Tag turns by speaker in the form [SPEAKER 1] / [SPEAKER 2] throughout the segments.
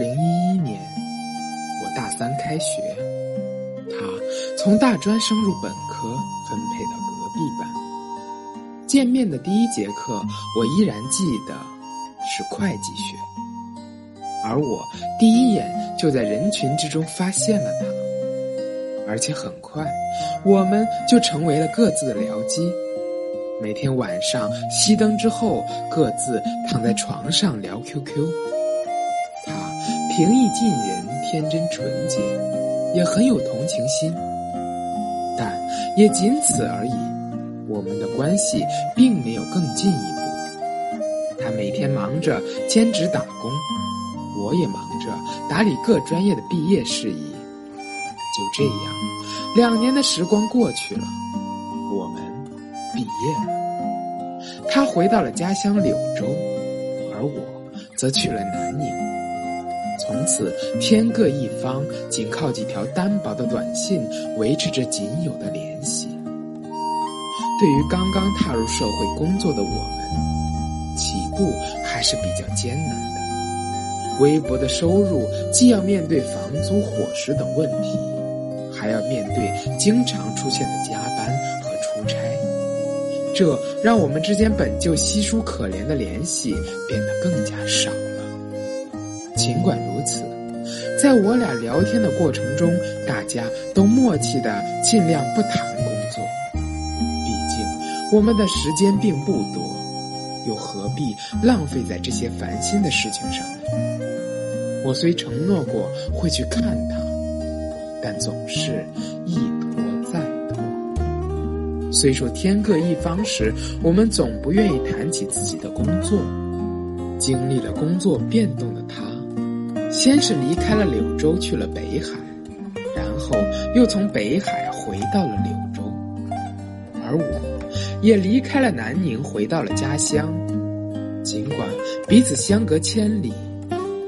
[SPEAKER 1] 零一一年，我大三开学，他从大专升入本科，分配到隔壁班。见面的第一节课，我依然记得是会计学，而我第一眼就在人群之中发现了他，而且很快，我们就成为了各自的僚机。每天晚上熄灯之后，各自躺在床上聊 QQ。平易近人，天真纯洁，也很有同情心，但也仅此而已。我们的关系并没有更进一步。他每天忙着兼职打工，我也忙着打理各专业的毕业事宜。就这样，两年的时光过去了。我们毕业了，他回到了家乡柳州，而我则去了南宁。从此天各一方，仅靠几条单薄的短信维持着仅有的联系。对于刚刚踏入社会工作的我们，起步还是比较艰难的。微薄的收入，既要面对房租、伙食等问题，还要面对经常出现的加班和出差。这让我们之间本就稀疏可怜的联系变得更加少了。尽管如此，在我俩聊天的过程中，大家都默契的尽量不谈工作。毕竟我们的时间并不多，又何必浪费在这些烦心的事情上呢？我虽承诺过会去看他，但总是一拖再拖。虽说天各一方时，我们总不愿意谈起自己的工作。经历了工作变动的，先是离开了柳州去了北海，然后又从北海回到了柳州，而我，也离开了南宁，回到了家乡。尽管彼此相隔千里，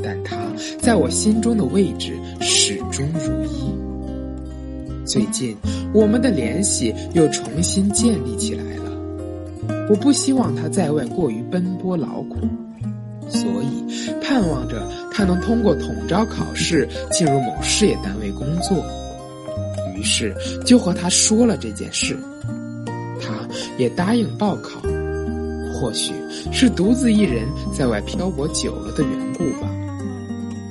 [SPEAKER 1] 但他在我心中的位置始终如一。最近，我们的联系又重新建立起来了。我不希望他在外过于奔波劳苦，所以盼望着他能通过统招考试进入某事业单位工作。于是就和他说了这件事，他也答应报考。或许是独自一人在外漂泊久了的缘故吧，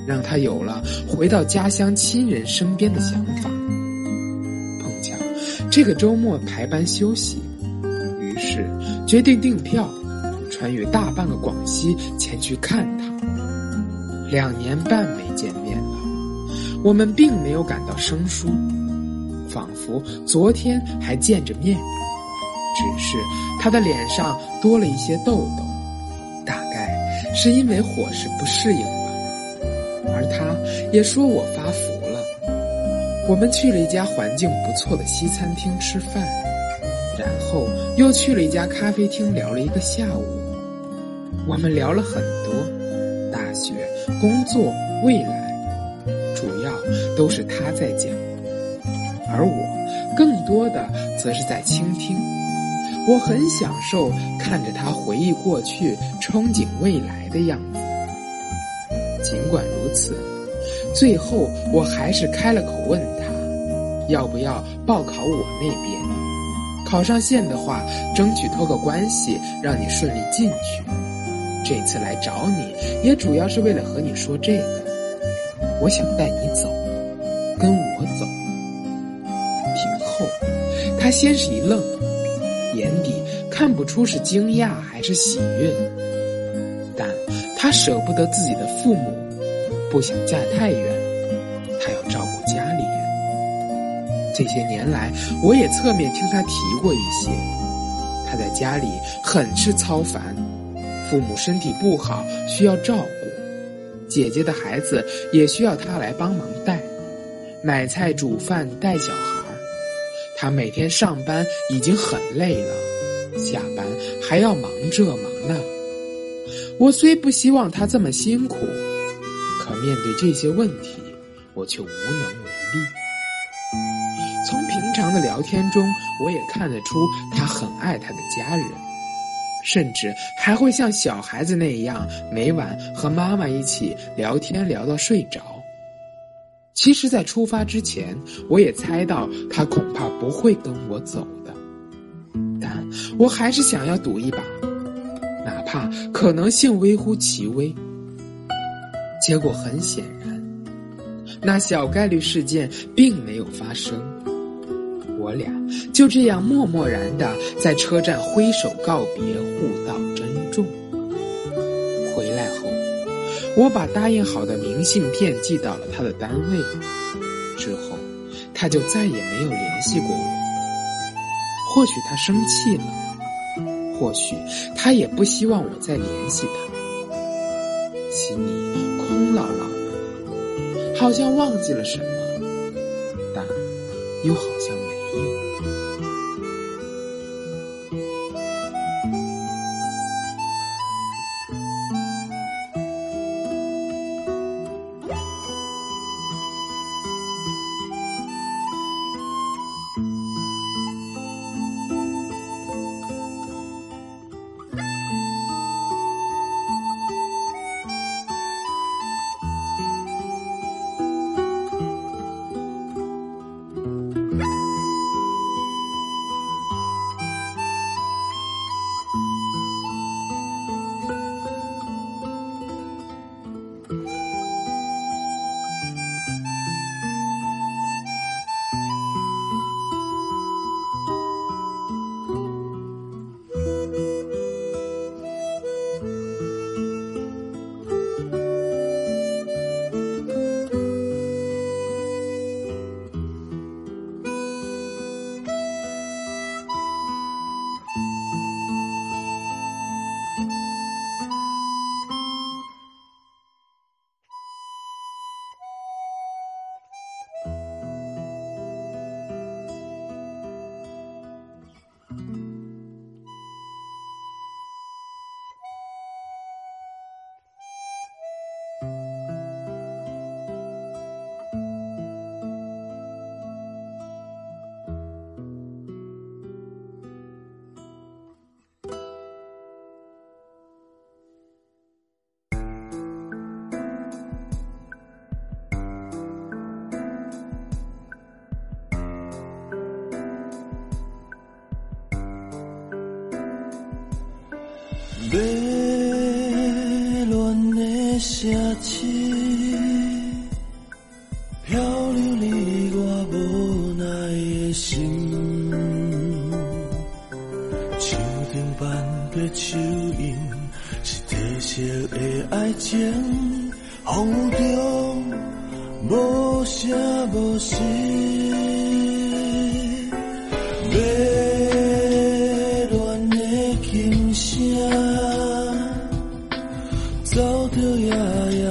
[SPEAKER 1] 让他有了回到家乡亲人身边的想法。碰巧这个周末排班休息，于是决定订票，穿越大半个广西前去看他。两年半没见面了，我们并没有感到生疏，仿佛昨天还见着面。只是他的脸上多了一些痘痘，大概是因为伙食不适应吧。而他也说我发福了。我们去了一家环境不错的西餐厅吃饭，然后又去了一家咖啡厅聊了一个下午。我们聊了很多，大学、工作、未来，主要都是他在讲，而我更多的则是在倾听。我很享受看着他回忆过去、憧憬未来的样子。尽管如此。最后，我还是开了口问他，要不要报考我那边？考上线的话，争取托个关系，让你顺利进去。这次来找你，也主要是为了和你说这个。我想带你走，跟我走。听后，他先是一愣，眼底看不出是惊讶还是喜悦，但他舍不得自己的父母。不想嫁太远，他要照顾家里人。这些年来，我也侧面听他提过一些。他在家里很是操烦，父母身体不好需要照顾，姐姐的孩子也需要他来帮忙带，买菜、煮饭、带小孩。他每天上班已经很累了，下班还要忙这忙那。我虽不希望他这么辛苦。可面对这些问题，我却无能为力。从平常的聊天中，我也看得出他很爱他的家人，甚至还会像小孩子那样，每晚和妈妈一起聊天聊到睡着。其实，在出发之前，我也猜到他恐怕不会跟我走的，但我还是想要赌一把，哪怕可能性微乎其微。结果很显然，那小概率事件并没有发生。我俩就这样默默然的在车站挥手告别，互道珍重。回来后，我把答应好的明信片寄到了他的单位，之后他就再也没有联系过我。或许他生气了，或许他也不希望我再联系他，心里空落落的，好像忘记了什么，但又好像
[SPEAKER 2] 迷乱的城市，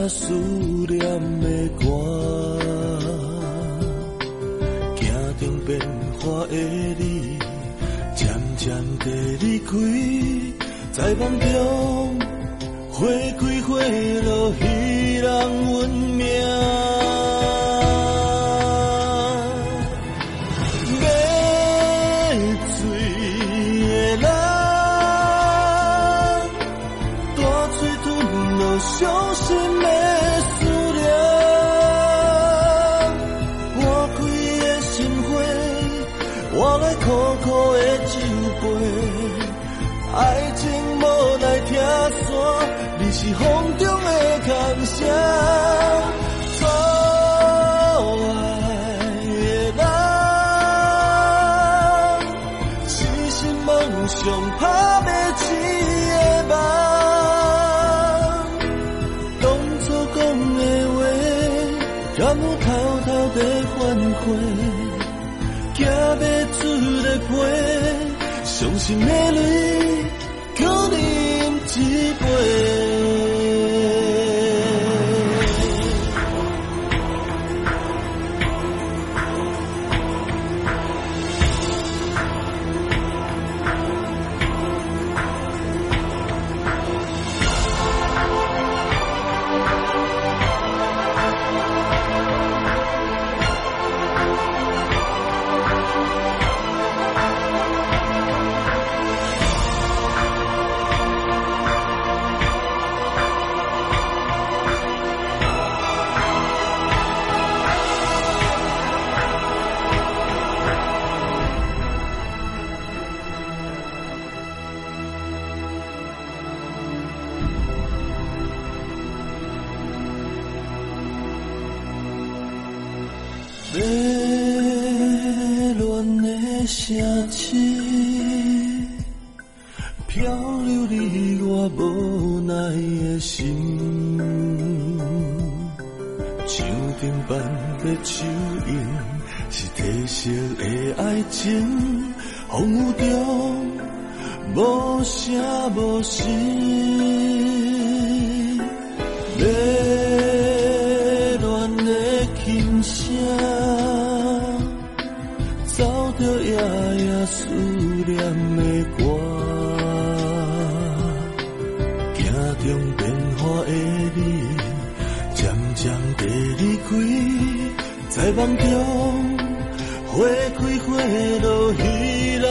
[SPEAKER 2] 思念的歌，行程变化的你，渐渐地离开，在梦中花开花落，彼人运是风中的空声，错爱的人，痴心梦想拍不起的梦。当初讲的话，敢有偷偷地反悔？行不出的批，伤心的泪，可饮一杯。像顶斑的树影，是褪色的爱情，风雨中无声无息。迷恋的琴声，走着夜夜思念的歌，行中变化的你，渐渐地离开，在梦中花开花落，彼人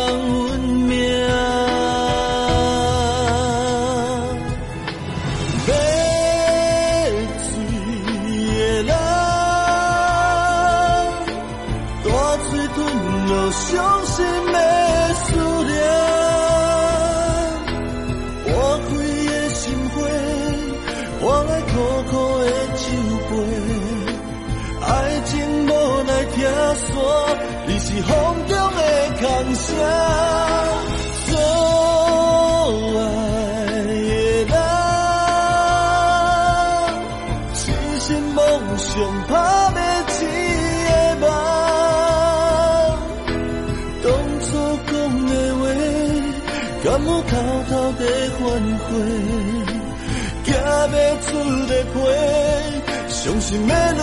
[SPEAKER 2] 我偷偷的反悔？行要出的皮，伤心的泪，